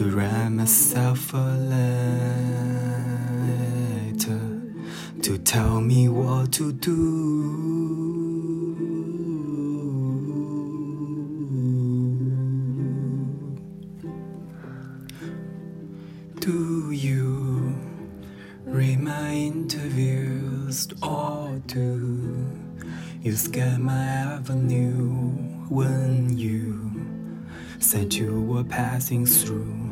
to write myself a letter to tell me what to do. Do you read my interviews or do you scan my avenue when you said you were passing through?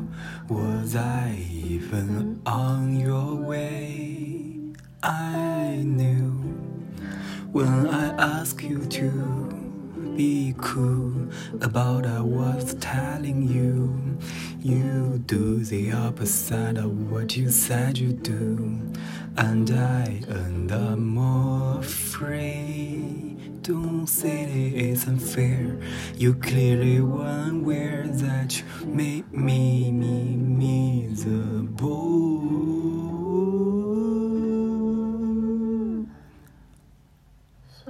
Was I even on your way? I knew when I asked you to be cool about I was telling you. You do the opposite of what you said you do, and I end up more afraid. Don't say it isn't fair. You clearly weren't aware that you made me, me me the miserable.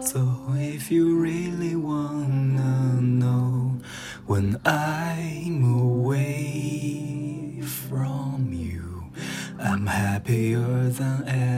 So if you really wanna know when I'm away from you, I'm happier than ever.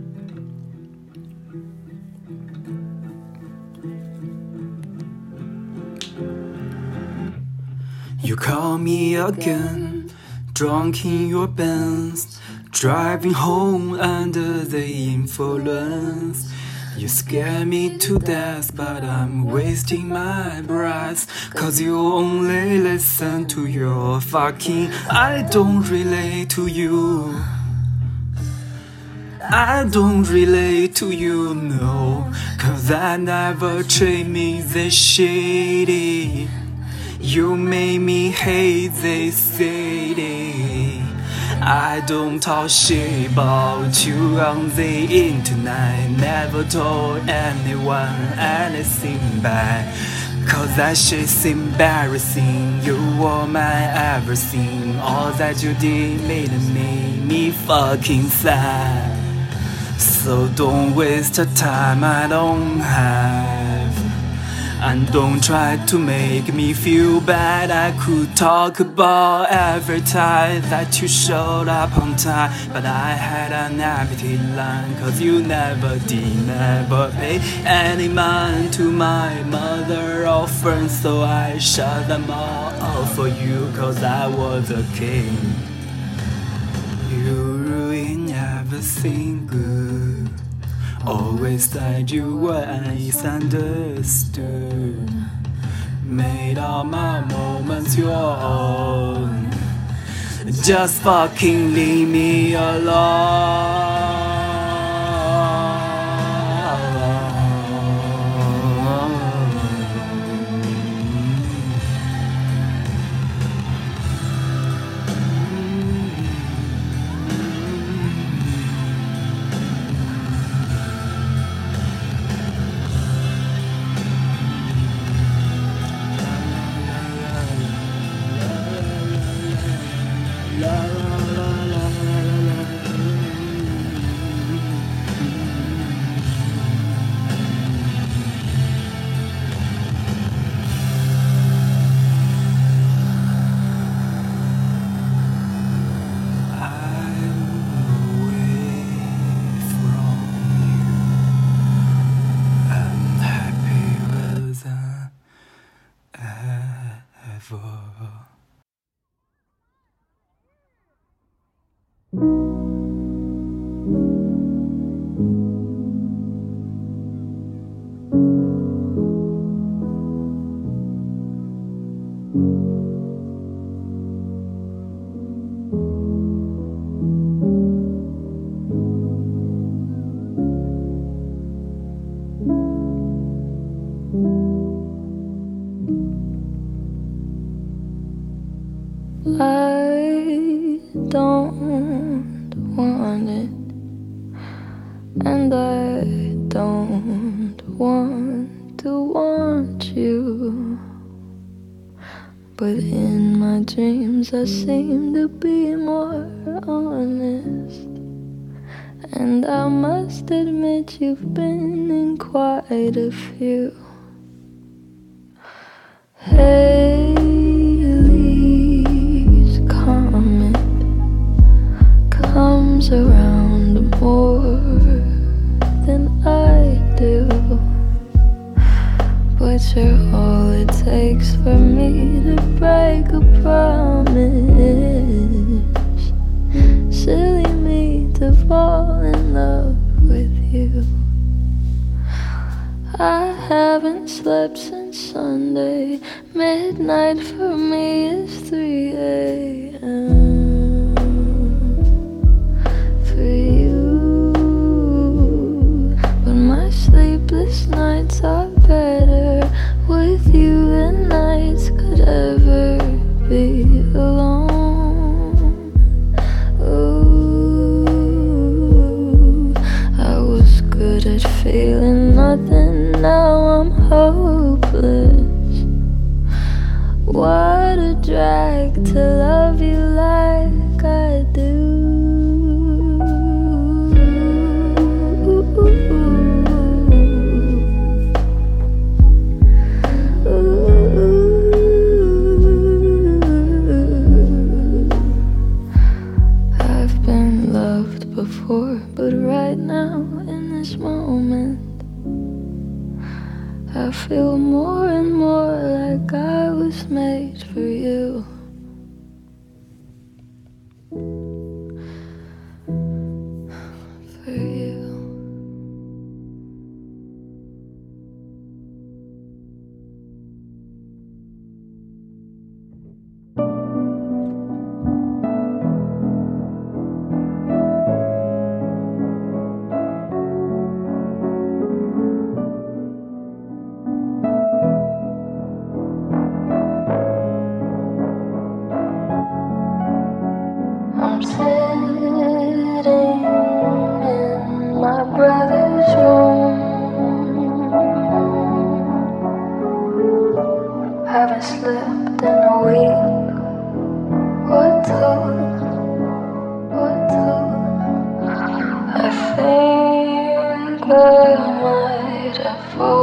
me again, drunk in your Benz, driving home under the influence. You scare me to death, but I'm wasting my breath. Cause you only listen to your fucking. I don't relate to you. I don't relate to you, no. Cause I never treat me this shitty. You made me hate this city. I don't talk shit about you on the internet. Never told anyone anything bad. Cause that shit's embarrassing. You were my everything. All that you did made me, me fucking sad. So don't waste the time I don't have. And don't try to make me feel bad. I could talk about every time that you showed up on time. But I had an empty line, cause you never did, never pay any mind to my mother or friends. So I shut them all off for you, cause I was a king. You ruined everything good. Always said you were misunderstood. Made all my moments your own. Just fucking leave me alone. Ever. Don't and I don't want to want you. But in my dreams, I seem to be more honest. And I must admit, you've been in quite a few. Halley's comet comes around more You're all it takes for me to break a promise. Silly me to fall in love with you. I haven't slept since Sunday. Midnight for me is 3 a.m. before, but right now, in this moment, I feel more and more like I was made for you. slept in a week. I think I might have fallen.